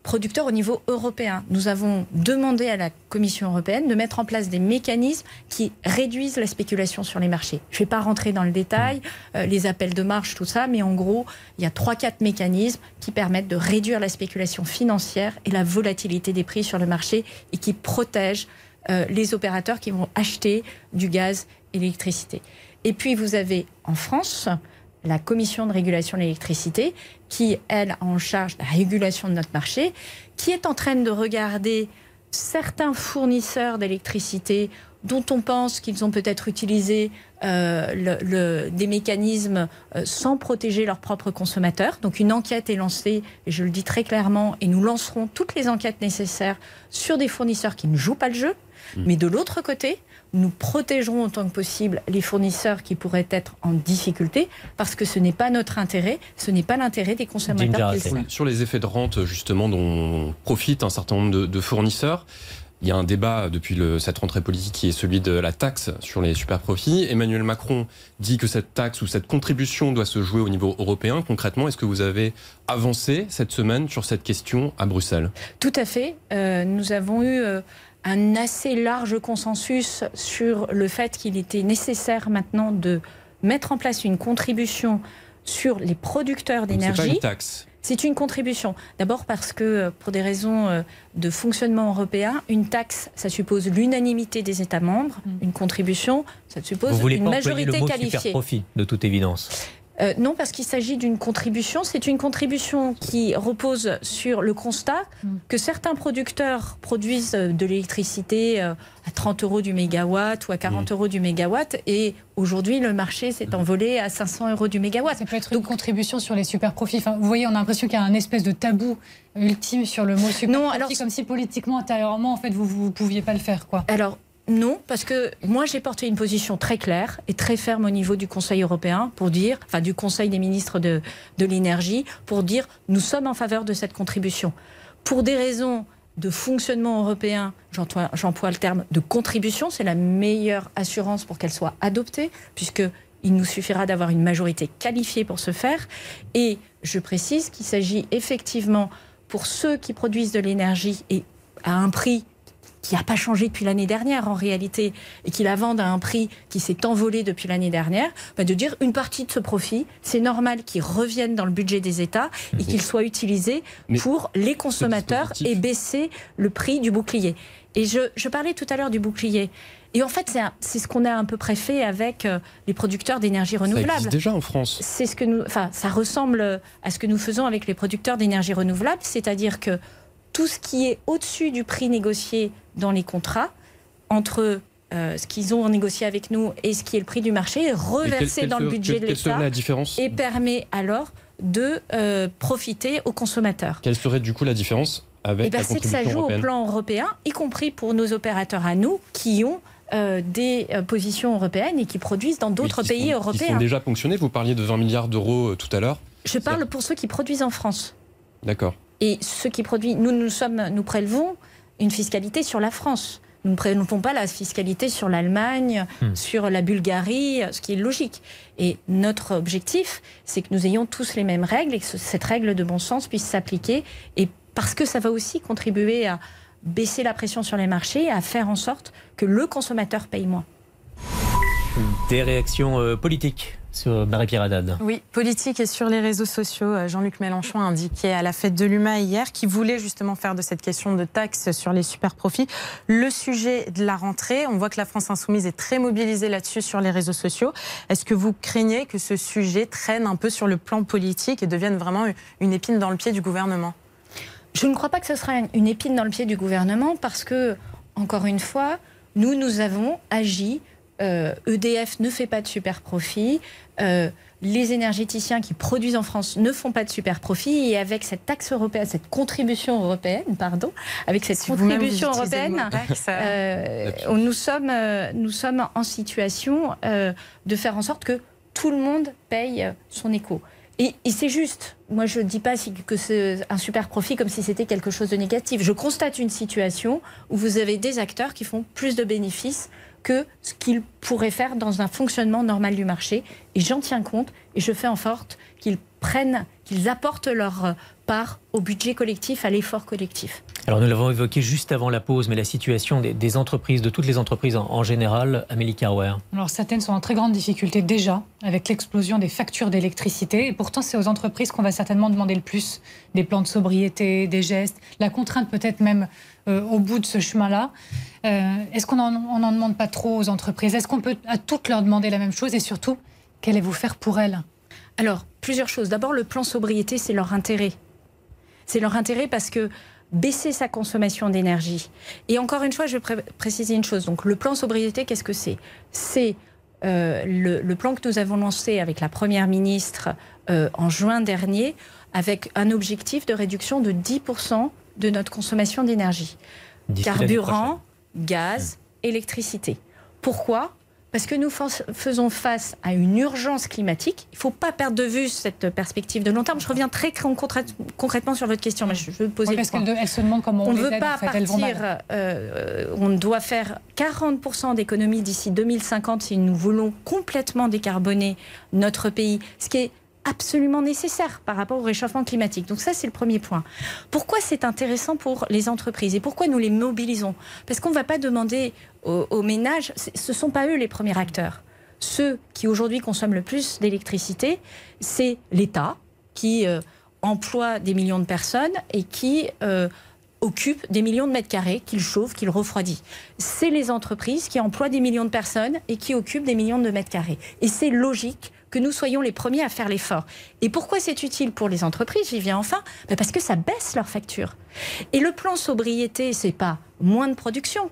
producteurs au niveau européen. Nous avons demandé à la Commission européenne de mettre en place des mécanismes qui réduisent la spéculation sur les marchés. Je ne vais pas rentrer dans le détail, mmh. euh, les appels de marge, tout ça, mais en gros, il y a 3-4 mécanismes qui permettent de réduire la spéculation financière et la volatilité des prix sur le marché et qui protègent euh, les opérateurs qui vont acheter du gaz et l'électricité. Et puis vous avez en France la Commission de régulation de l'électricité, qui, elle, a en charge la régulation de notre marché, qui est en train de regarder certains fournisseurs d'électricité dont on pense qu'ils ont peut-être utilisé euh, des mécanismes euh, sans protéger leurs propres consommateurs. Donc une enquête est lancée, et je le dis très clairement, et nous lancerons toutes les enquêtes nécessaires sur des fournisseurs qui ne jouent pas le jeu. Mmh. Mais de l'autre côté, nous protégerons autant que possible les fournisseurs qui pourraient être en difficulté, parce que ce n'est pas notre intérêt, ce n'est pas l'intérêt des consommateurs. Sur les effets de rente, justement, dont profitent un certain nombre de, fournisseurs, il y a un débat depuis le, cette rentrée politique qui est celui de la taxe sur les super profits. Emmanuel Macron dit que cette taxe ou cette contribution doit se jouer au niveau européen. Concrètement, est-ce que vous avez avancé cette semaine sur cette question à Bruxelles? Tout à fait. Euh, nous avons eu euh, un assez large consensus sur le fait qu'il était nécessaire maintenant de mettre en place une contribution sur les producteurs d'énergie. C'est pas une taxe. C'est une contribution. D'abord parce que, pour des raisons euh, de fonctionnement européen, une taxe, ça suppose l'unanimité des États membres. Mm. Une contribution, ça suppose une majorité le qualifiée. Super profit, de toute évidence. Euh, non, parce qu'il s'agit d'une contribution. C'est une contribution qui repose sur le constat mm. que certains producteurs produisent euh, de l'électricité euh, à 30 euros du mégawatt ou à 40 mm. euros du mégawatt. Et aujourd'hui, le marché s'est envolé à 500 euros du mégawatt. Ça peut être une contribution sur les super profits. Enfin, vous voyez, on a l'impression qu'il y a un espèce de tabou ultime sur le mot super non, profit, alors... comme si politiquement, intérieurement, en fait, vous ne pouviez pas le faire. Quoi. Alors, non, parce que moi j'ai porté une position très claire et très ferme au niveau du Conseil européen pour dire, enfin du Conseil des ministres de, l'énergie, pour dire nous sommes en faveur de cette contribution. Pour des raisons de fonctionnement européen, j'emploie le terme de contribution, c'est la meilleure assurance pour qu'elle soit adoptée, puisque il nous suffira d'avoir une majorité qualifiée pour ce faire. Et je précise qu'il s'agit effectivement pour ceux qui produisent de l'énergie et à un prix qui n'a pas changé depuis l'année dernière en réalité, et qui la vendent à un prix qui s'est envolé depuis l'année dernière, bah, de dire une partie de ce profit, c'est normal qu'il revienne dans le budget des États et qu'il soit utilisé pour les consommateurs et baisser le prix du bouclier. Et je, je parlais tout à l'heure du bouclier. Et en fait, c'est ce qu'on a à peu près fait avec euh, les producteurs d'énergie renouvelable. Ça déjà en France. C'est ce que nous, enfin, ça ressemble à ce que nous faisons avec les producteurs d'énergie renouvelable, c'est-à-dire que tout ce qui est au-dessus du prix négocié dans les contrats, entre euh, ce qu'ils ont négocié avec nous et ce qui est le prix du marché, est reversé dans le budget de l'État et permet alors de euh, profiter aux consommateurs. Quelle serait du coup la différence avec eh ben, C'est que ça joue au plan européen, y compris pour nos opérateurs à nous qui ont euh, des positions européennes et qui produisent dans d'autres pays européens. Qui sont déjà ponctionnés. Vous parliez de 20 milliards d'euros tout à l'heure. Je parle pour ceux qui produisent en France. D'accord. Et ce qui produit, nous, nous, sommes, nous prélevons une fiscalité sur la France. Nous ne prélevons pas la fiscalité sur l'Allemagne, hmm. sur la Bulgarie, ce qui est logique. Et notre objectif, c'est que nous ayons tous les mêmes règles et que cette règle de bon sens puisse s'appliquer. Et parce que ça va aussi contribuer à baisser la pression sur les marchés et à faire en sorte que le consommateur paye moins. Des réactions euh, politiques sur Marie-Pierre Haddad. Oui, politique et sur les réseaux sociaux. Euh, Jean-Luc Mélenchon a indiqué à la fête de l'UMA hier qu'il voulait justement faire de cette question de taxe sur les super profits le sujet de la rentrée. On voit que la France insoumise est très mobilisée là-dessus sur les réseaux sociaux. Est-ce que vous craignez que ce sujet traîne un peu sur le plan politique et devienne vraiment une épine dans le pied du gouvernement? Je ne crois pas que ce sera une épine dans le pied du gouvernement parce que, encore une fois, nous, nous avons agi euh, e ne fait pas de super profit. Euh, les énergéticiens qui produisent en France ne font pas de super profit et avec cette taxe européenne, cette contribution européenne, pardon, avec cette contribution européenne, euh, nous sommes nous sommes en situation de faire en sorte que tout le monde paye son écho. Et, c'est juste. Moi, je ne dis pas que c'est un super profit comme si c'était quelque chose de négatif. Je constate une situation où vous avez des acteurs qui font plus de bénéfices que ce qu'ils pourraient faire dans un fonctionnement normal du marché. Et j'en tiens compte et je fais en sorte qu'ils prennent, qu'ils apportent leur part au budget collectif, à l'effort collectif. Alors nous l'avons évoqué juste avant la pause, mais la situation des, entreprises, de toutes les entreprises en, général, Amélie Carwer. Alors certaines sont en très grande difficulté déjà avec l'explosion des factures d'électricité. Et pourtant, c'est aux entreprises qu'on va certainement demander le plus des plans de sobriété, des gestes, la contrainte peut-être même euh, au bout de ce chemin-là. Euh, est-ce qu'on n'en demande pas trop aux entreprises? Est-ce qu'on peut à toutes leur demander la même chose? Et surtout, qu'allez-vous faire pour elles? Alors, plusieurs choses. D'abord, le plan sobriété, c'est leur intérêt. C'est leur intérêt parce que baisser sa consommation d'énergie. Et encore une fois, je vais préciser une chose. Donc, le plan sobriété, qu'est-ce que c'est? C'est euh, le, plan que nous avons lancé avec la Première ministre euh, en juin dernier, avec un objectif de réduction de 10% de notre consommation d'énergie. Carburant, gaz, mmh. électricité. Pourquoi? Parce que nous faisons face à une urgence climatique. Il ne faut pas perdre de vue cette perspective de long terme. Je reviens très concrètement sur votre question, mais je veux poser parce se demande comment on, on ne veut pas partir. Euh, on doit faire 40% d'économie d'ici 2050 si nous voulons complètement décarboner notre pays, ce qui est absolument nécessaire par rapport au réchauffement climatique. Donc ça, c'est le premier point. Pourquoi c'est intéressant pour les entreprises et pourquoi nous les mobilisons? Parce qu'on ne va pas demander aux, ménages, ce ne sont pas eux les premiers acteurs. Ceux qui aujourd'hui consomment le plus d'électricité, c'est l'État qui euh, emploie des millions de personnes et qui euh, occupe des millions de mètres carrés, qu'il chauffe, qu'il refroidit. C'est les entreprises qui emploient des millions de personnes et qui occupent des millions de mètres carrés. Et c'est logique que nous soyons les premiers à faire l'effort. Et pourquoi c'est utile pour les entreprises J'y viens enfin? Ben parce que ça baisse leurs factures. Et le plan sobriété, c'est pas moins de production,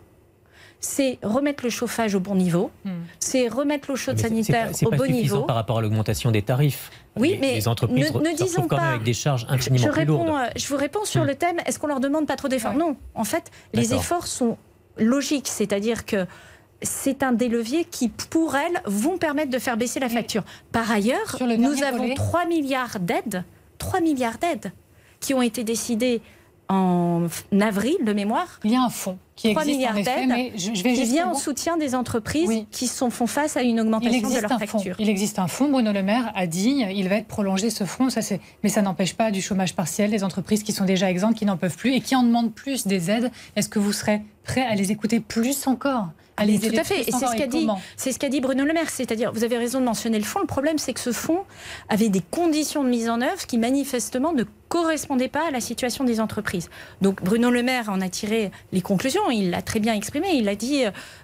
c'est remettre le chauffage au bon niveau, hmm. c'est remettre l'eau chaude sanitaire au bon niveau. par rapport à l'augmentation des tarifs. Oui, mais les entreprises ne, disons quand pas, même avec des charges infiniment je, plus lourdes. Euh, je vous réponds sur hmm. le thème est-ce qu'on leur demande pas trop d'efforts? Non, en fait, les efforts sont logiques, c'est-à-dire que c'est un des leviers qui, pour elles, vont permettre de faire baisser la facture. Par ailleurs, nous avons 3 milliards d'aides, 3 milliards d'aides qui ont été décidées en avril de mémoire. Il y a un fonds qui existe milliards d'aides qui vient en soutien des entreprises qui sont, font face à une augmentation de leurs factures. Il existe un fonds, Bruno Le Maire a dit, il va être prolongé ce fonds, ça mais ça n'empêche pas du chômage partiel, des entreprises qui sont déjà exemptes, qui n'en peuvent plus et qui en demandent plus des aides. Est-ce que vous serez prêt à les écouter plus encore? Tout à fait. Et c'est ce qu'a dit, c'est ce qu'a dit Bruno Le Maire. C'est-à-dire, vous avez raison de mentionner le fonds. Le problème, c'est que ce fonds avait des conditions de mise en œuvre qui manifestement ne correspondaient pas à la situation des entreprises. Donc Bruno Le Maire en a tiré les conclusions. Il l'a très bien exprimé. Il a dit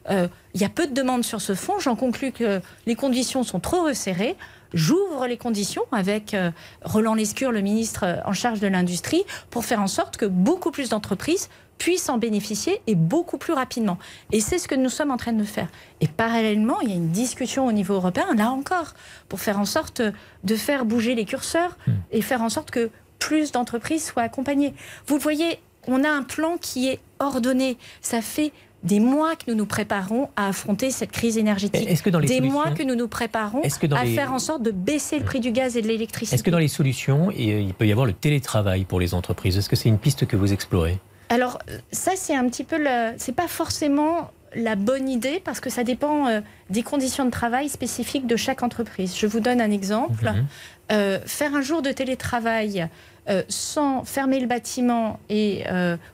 euh, il y a peu de demandes sur ce fonds. J'en conclus que les conditions sont trop resserrées. J'ouvre les conditions avec euh, Roland Lescure, le ministre en charge de l'industrie, pour faire en sorte que beaucoup plus d'entreprises puissent en bénéficier et beaucoup plus rapidement. Et c'est ce que nous sommes en train de faire. Et parallèlement, il y a une discussion au niveau européen, là encore, pour faire en sorte de faire bouger les curseurs hmm. et faire en sorte que plus d'entreprises soient accompagnées. Vous le voyez, on a un plan qui est ordonné. Ça fait des mois que nous nous préparons à affronter cette crise énergétique. Est-ce que dans les des mois que nous nous préparons à faire en sorte de baisser le prix du gaz et de l'électricité. Est-ce que dans les solutions, il peut y avoir le télétravail pour les entreprises? Est-ce que c'est une piste que vous explorez? Alors ça, c'est un petit peu le... C'est pas forcément la bonne idée parce que ça dépend euh, des conditions de travail spécifiques de chaque entreprise. Je vous donne un exemple. Mhm. Euh, faire un jour de télétravail euh, sans fermer le bâtiment et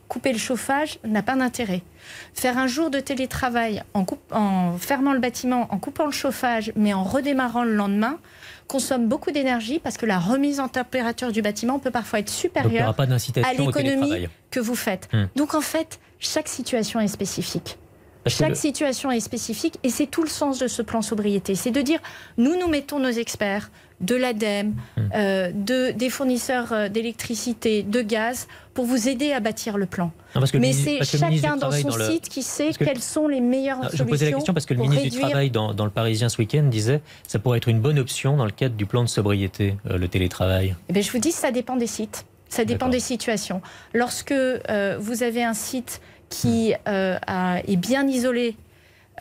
couper le chauffage n'a pas d'intérêt. Faire un jour de télétravail en, en fermant le bâtiment, en coupant le chauffage, mais en redémarrant le lendemain, consomme beaucoup d'énergie parce que la remise en température du bâtiment peut parfois être supérieure à l'économie que vous faites. Hmm. Donc en fait, chaque situation est spécifique. Chaque situation est spécifique et c'est tout le sens de ce plan sobriété. C'est de dire, nous, nous mettons nos experts de l'ADEME, hmm. euh, de, des fournisseurs euh, d'électricité, de gaz, pour vous aider à bâtir le plan. Mais c'est chacun dans son site qui sait quelles sont les meilleures solutions. Je posais la question parce que le ministre du Travail, dans, dans, le Parisien ce week-end, disait ça pourrait être une bonne option dans le cadre du plan de sobriété, euh, le télétravail. Eh bien, je vous dis, ça dépend des sites. Ça dépend des situations. Lorsque vous avez un site qui est bien isolé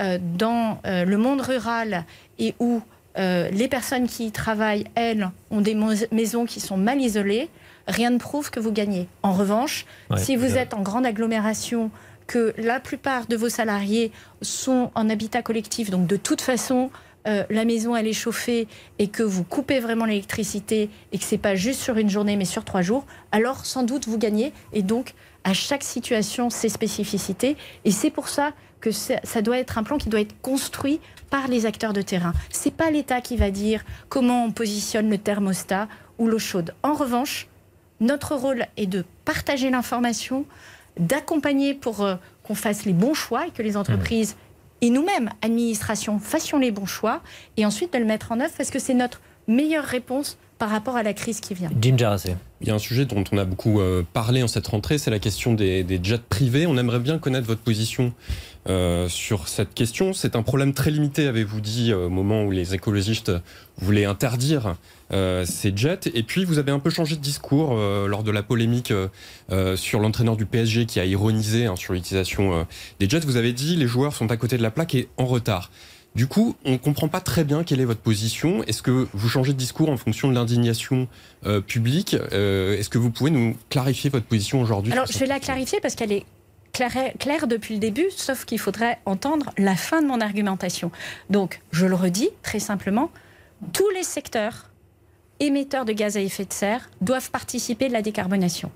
dans le monde rural et où les personnes qui y travaillent, elles, ont des maisons qui sont mal isolées, rien ne prouve que vous gagnez. En revanche, si vous êtes en grande agglomération, que la plupart de vos salariés sont en habitat collectif, donc de toute façon, euh, la maison elle est chauffée et que vous coupez vraiment l'électricité et que c'est pas juste sur une journée mais sur trois jours, alors sans doute vous gagnez. Et donc à chaque situation ses spécificités. Et c'est pour ça que ça, doit être un plan qui doit être construit par les acteurs de terrain. C'est pas l'État qui va dire comment on positionne le thermostat ou l'eau chaude. En revanche, notre rôle est de partager l'information, d'accompagner pour euh, qu'on fasse les bons choix et que les entreprises et nous-mêmes, administration, fassions les bons choix et ensuite de le mettre en œuvre parce que c'est notre meilleure réponse par rapport à la crise qui vient. Jim Jarassé. Il y a un sujet dont on a beaucoup euh, parlé en cette rentrée, c'est la question des, jets privés. On aimerait bien connaître votre position euh, sur cette question. C'est un problème très limité, avez-vous dit, au moment où les écologistes voulaient interdire euh, ces jets. Et puis, vous avez un peu changé de discours euh, lors de la polémique euh, sur l'entraîneur du PSG qui a ironisé hein, sur l'utilisation des jets. Vous avez dit les joueurs sont à côté de la plaque et en retard. Du coup, on ne comprend pas très bien quelle est votre position. Est-ce que vous changez de discours en fonction de l'indignation publique? Est-ce que vous pouvez nous clarifier votre position aujourd'hui Alors, je vais la clarifier parce qu'elle est claire, claire, depuis le début, sauf qu'il faudrait entendre la fin de mon argumentation. Donc, je le redis très simplement, tous les secteurs émetteurs de gaz à effet de serre doivent participer de la décarbonation.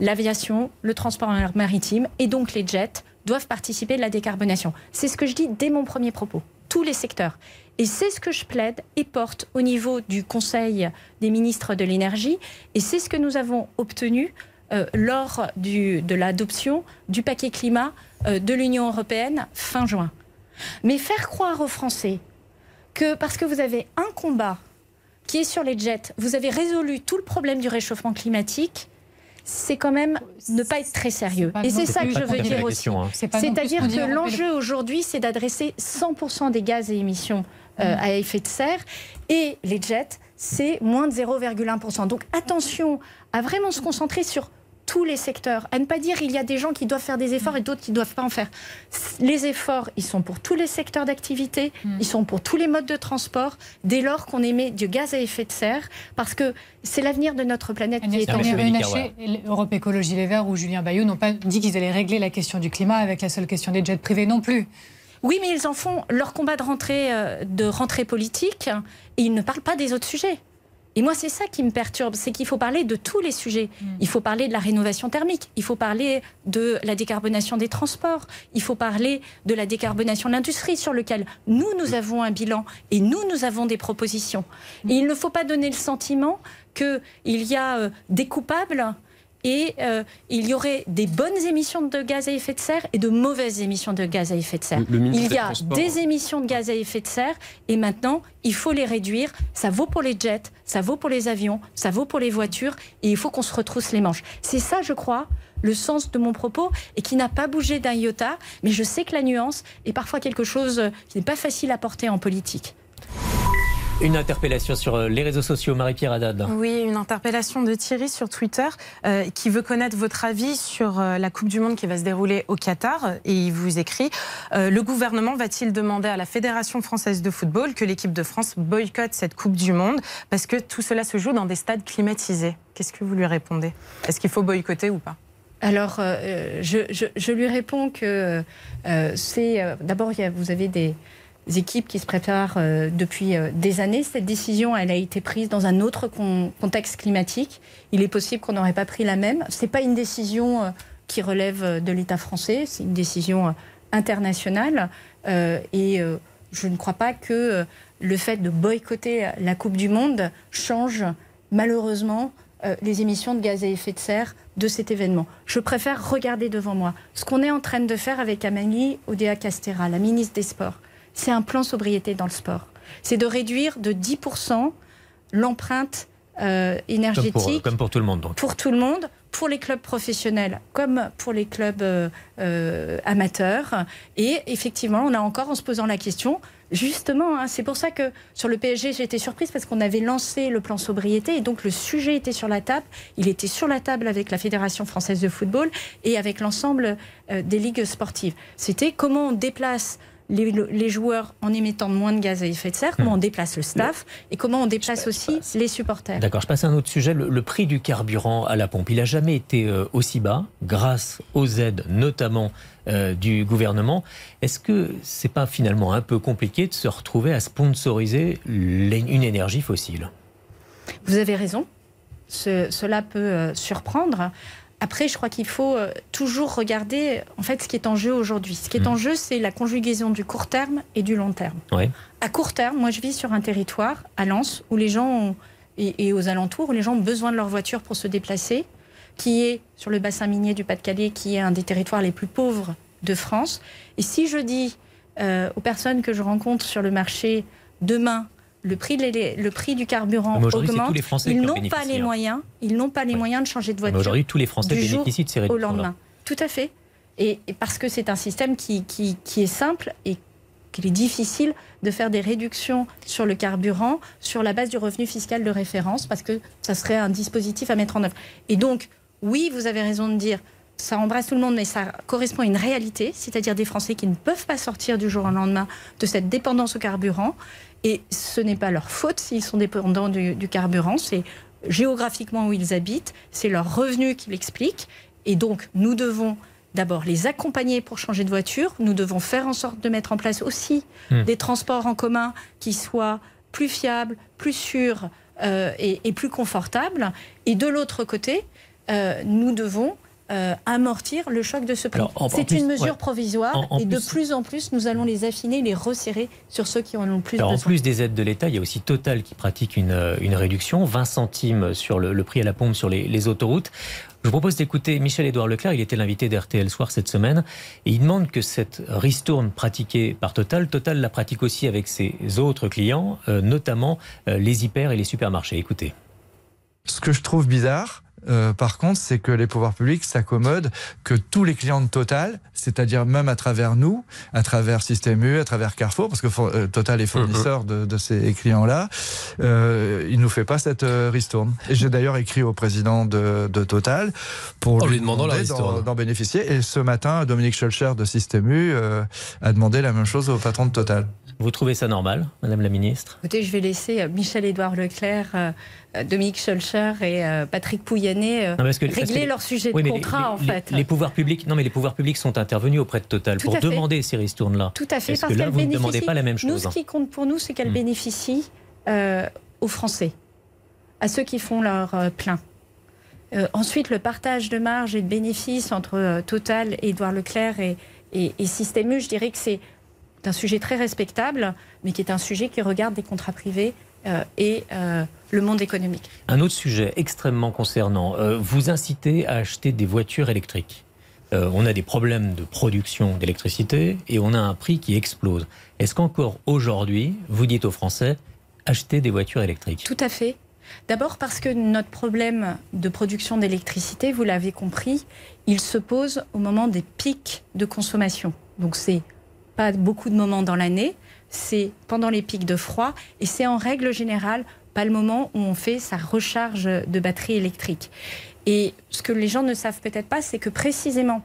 L'aviation, le transport maritime et donc les jets doivent participer de la décarbonation. C'est ce que je dis dès mon premier propos. Tous les secteurs. Et c'est ce que je plaide et porte au niveau du Conseil des ministres de l'énergie. Et c'est ce que nous avons obtenu euh, lors de l'adoption du paquet climat euh, de l'Union européenne fin juin. Mais faire croire aux Français que parce que vous avez un combat qui est sur les jets, vous avez résolu tout le problème du réchauffement climatique, c'est quand même ne pas être très sérieux. Et c'est ça que je veux dire aussi. Hein. C'est-à-dire que l'enjeu aujourd'hui, c'est d'adresser 100% des gaz et émissions euh, à effet de serre. Et les jets, c'est moins de 0,1%. Donc attention à vraiment se concentrer sur tous les secteurs, à ne pas dire il y a des gens qui doivent faire des efforts et d'autres qui ne doivent pas en faire. Les efforts, ils sont pour tous les secteurs d'activité, hmm. ils sont pour tous les modes de transport, dès lors qu'on émet du gaz à effet de serre, parce que c'est l'avenir de notre planète qui est en jeu. Europe Écologie Les Verts ou Julien Bayou n'ont pas dit qu'ils allaient régler la question du climat avec la seule question des jets privés non plus. Oui, mais ils en font leur combat de rentrée, euh, de rentrée politique et ils ne parlent pas des autres sujets. Et moi, c'est ça qui me perturbe, c'est qu'il faut parler de tous les sujets. Mm. Il faut parler de la rénovation thermique, il faut parler de la décarbonation des transports, il faut parler de la décarbonation de l'industrie sur lequel nous, nous avons un bilan et nous, nous avons des propositions. Mm. Et il ne faut pas donner le sentiment qu'il y a euh, des coupables et euh, il y aurait des bonnes émissions de gaz à effet de serre et de mauvaises émissions de gaz à effet de serre. il y a des émissions de gaz à effet de serre et maintenant il faut les réduire. Ça vaut pour les jets, ça vaut pour les avions, ça vaut pour les voitures et il faut qu'on se retrousse les manches. C'est ça, je crois, le sens de mon propos et qui n'a pas bougé d'un iota, mais je sais que la nuance est parfois quelque chose qui n'est pas facile à porter en politique. Une interpellation sur euh, les réseaux sociaux, Marie-Pierre Haddad. Oui, une interpellation de Thierry sur Twitter euh, qui veut connaître votre avis sur euh, la Coupe du Monde qui va se dérouler au Qatar. Et il vous écrit Le gouvernement va-t-il demander à la Fédération française de football que l'équipe de France boycotte cette Coupe du Monde parce que tout cela se joue dans des stades climatisés? Qu'est-ce que vous lui répondez? Est-ce qu'il faut boycotter ou pas? Alors, je, je, lui réponds que c'est. D'abord, vous avez des, équipes qui se préparent euh, depuis euh, des années. Cette décision, elle a été prise dans un autre contexte climatique. Il est possible qu'on n'aurait pas pris la même. Ce n'est pas une décision euh, qui relève de l'État français, c'est une décision internationale. et je ne crois pas que le fait de boycotter la Coupe du Monde change malheureusement les émissions de gaz à effet de serre de cet événement. Je préfère regarder devant moi ce qu'on est en train de faire avec Amélie Odea Castera, la ministre des Sports c'est un plan sobriété dans le sport. C'est de réduire de 10% l'empreinte euh, énergétique. Comme pour, tout le monde, donc. Pour tout le monde, pour les clubs professionnels comme pour les clubs euh, euh, amateurs. Et effectivement, on a encore en se posant la question, justement, hein, c'est pour ça que sur le PSG, j'ai été surprise parce qu'on avait lancé le plan sobriété et donc le sujet était sur la table. Il était sur la table avec la Fédération française de football et avec l'ensemble des ligues sportives. C'était comment on déplace les, joueurs en émettant moins de gaz à effet de serre, comment hmm. on déplace le staff et comment on déplace aussi les supporters. D'accord, je passe à un autre sujet, le, prix du carburant à la pompe. Il n'a jamais été euh, aussi bas grâce aux aides notamment euh, du gouvernement. Est-ce que c'est pas finalement un peu compliqué de se retrouver à sponsoriser une énergie fossile? Vous avez raison. cela peut euh, surprendre. Après, je crois qu'il faut euh, toujours regarder en fait ce qui est en jeu aujourd'hui. Ce qui est en mmh. jeu, c'est la conjugaison du court terme et du long terme. À court terme, moi, je vis sur un territoire à Lens où les gens et, aux alentours où les gens ont besoin de leur voiture pour se déplacer, qui est sur le bassin minier du Pas-de-Calais, qui est un des territoires les plus pauvres de France. Et si je dis euh, aux personnes que je rencontre sur le marché demain le prix, le prix du carburant augmente. ils n'ont pas les hein. moyens. Ils n'ont pas les moyens de changer de voiture. Aujourd'hui, tous les Français bénéficient de ces réductions. Au lendemain. Tout à fait. Et, parce que c'est un système qui, qui, est simple et qu'il est difficile de faire des réductions sur le carburant sur la base du revenu fiscal de référence parce que ça serait un dispositif à mettre en œuvre. Et donc, oui, vous avez raison de dire ça embrasse tout le monde, mais ça correspond à une réalité, c'est-à-dire des Français qui ne peuvent pas sortir du jour au lendemain de cette dépendance au carburant. Et ce n'est pas leur faute s'ils sont dépendants du, carburant, c'est géographiquement où ils habitent, c'est leur revenu qui l'explique. Et donc, nous devons d'abord les accompagner pour changer de voiture. Nous devons faire en sorte de mettre en place aussi hmm. des transports en commun qui soient plus fiables, plus sûrs euh, et, plus confortables. Et de l'autre côté, euh, nous devons euh, amortir le choc de ce prix. C'est une mesure provisoire et de plus en plus, nous allons les affiner, les resserrer sur ceux qui en ont le plus Alors, besoin. En plus des aides de l'État, il y a aussi Total qui pratique une, euh, une réduction, 20 centimes sur le, prix à la pompe sur les, autoroutes. Je vous propose d'écouter Michel-Édouard Leclerc, il était l'invité d'RTL Soir cette semaine, et il demande que cette ristourne pratiquée par Total, Total la pratique aussi avec ses autres clients, euh, notamment les hyper et les supermarchés. Écoutez. Ce que je trouve bizarre, euh, par contre, c'est que les pouvoirs publics s'accommodent que tous les clients de Total, c'est-à-dire même à travers nous, à travers Système U, à travers Carrefour, parce que euh, Total est fournisseur de, de ces clients-là, euh, il nous fait pas cette euh, ristourne. Et j'ai d'ailleurs écrit au président de, de Total pour lui, demander d'en bénéficier. Et ce matin, Dominique Scholcher de Système U a demandé la même chose au patron de Total. Vous trouvez ça normal, Madame la Ministre? Écoutez, je vais laisser Michel-Édouard Leclerc euh, Dominique Scholcher et euh, Patrick Pouyanné euh, régler leur sujet de contrat, en fait. Les pouvoirs publics, non, mais les pouvours publics sont intervenus auprès de Total pour demander ces ristournes-là. Tout à fait, parce que là, vous ne demandez pas la même chose. Nous, ce qui compte pour nous, c'est qu'elle hmm. bénéficie aux Français, à ceux qui font leur plein. ensuite, le partage de marge et de bénéfices entre Total, Édouard Leclerc et, et, et Système U, je dirais que c'est un sujet très respectable, mais qui est un sujet qui regarde des contrats privés euh, et euh, le monde économique. Un autre sujet extrêmement concernant, euh, vous incitez à acheter des voitures électriques. on a des problèmes de production d'électricité et on a un prix qui explose. Est-ce qu'encore aujourd'hui, vous dites aux Français, achetez des voitures électriques? Tout à fait. D'abord parce que notre problème de production d'électricité, vous l'avez compris, il se pose au moment des pics de consommation. Donc c'est pas beaucoup de moments dans l'année, c'est pendant les pics de froid et c'est en règle générale pas le moment où on fait sa recharge de batterie électrique. Et ce que les gens ne savent peut-être pas, c'est que précisément,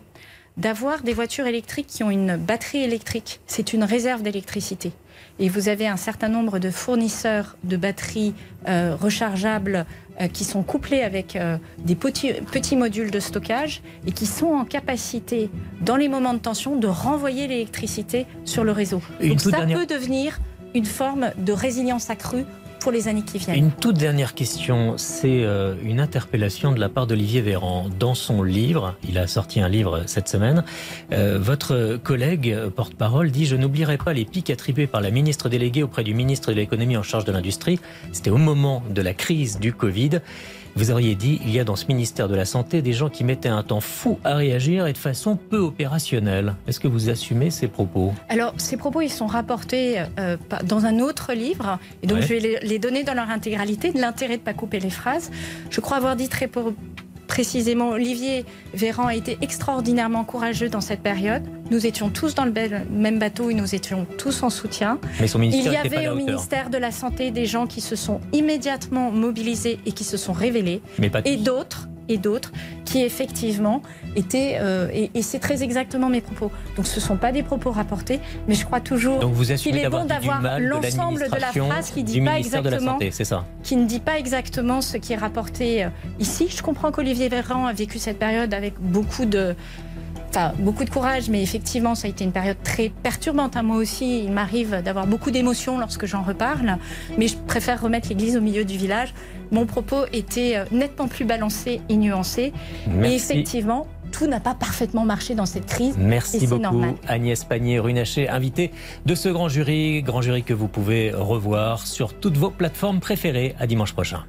d'avoir des voitures électriques qui ont une batterie électrique, c'est une réserve d'électricité. Et vous avez un certain nombre de fournisseurs de batteries euh, rechargeables euh, qui sont couplés avec euh, des petits, petits modules de stockage et qui sont en capacité, dans les moments de tension, de renvoyer l'électricité sur le réseau. Donc ça peut devenir une forme de résilience accrue Une toute dernière question, c'est euh, une interpellation de la part d'Olivier Véran. Dans son livre, il a sorti un livre cette semaine, euh, votre collègue porte-parole dit « Je n'oublierai pas les pics attribués par la ministre déléguée auprès du ministre de l'économie en charge de l'industrie. C'était au moment de la crise du Covid. » Vous auriez dit, il y a dans ce ministère de la Santé des gens qui mettaient un temps fou à réagir et de façon peu opérationnelle. Est-ce que vous assumez ces propos? Alors, ces propos, ils sont rapportés euh, dans un autre livre, et donc je vais les, donner dans leur intégralité, de l'intérêt de ne pas couper les phrases. Je crois avoir dit très précisément, Olivier Véran a été extraordinairement courageux dans cette période. Nous étions tous dans le même bateau et nous étions tous en soutien. Il y avait au ministère de la Santé des gens qui se sont immédiatement mobilisés et qui se sont révélés. et d'autres et d'autres qui effectivement étaient, euh, et, et c'est très exactement mes propos. Donc ce ne sont pas des propos rapportés, mais je crois toujours qu'il est bon d'avoir de l'ensemble de la phrase qui dit pas exactement Santé, ça qui ne dit pas exactement ce qui est rapporté euh, ici. Je comprends qu'Olivier Véran a vécu cette période avec beaucoup de, enfin, beaucoup de courage, mais effectivement, ça a été une période très perturbante. hein. Moi aussi, il m'arrive d'avoir beaucoup d'émotions lorsque j'en reparle, mais je préfère remettre l'église au milieu du village. Mon propos était euh, nettement plus balancé et nuancé. Et Merci. effectivement, tout n'a pas parfaitement marché dans cette crise. et Merci beaucoup normal. Agnès Pannier-Runacher, invitée de ce grand jury, grand jury que vous pouvez revoir sur toutes vos plateformes préférées à dimanche prochain.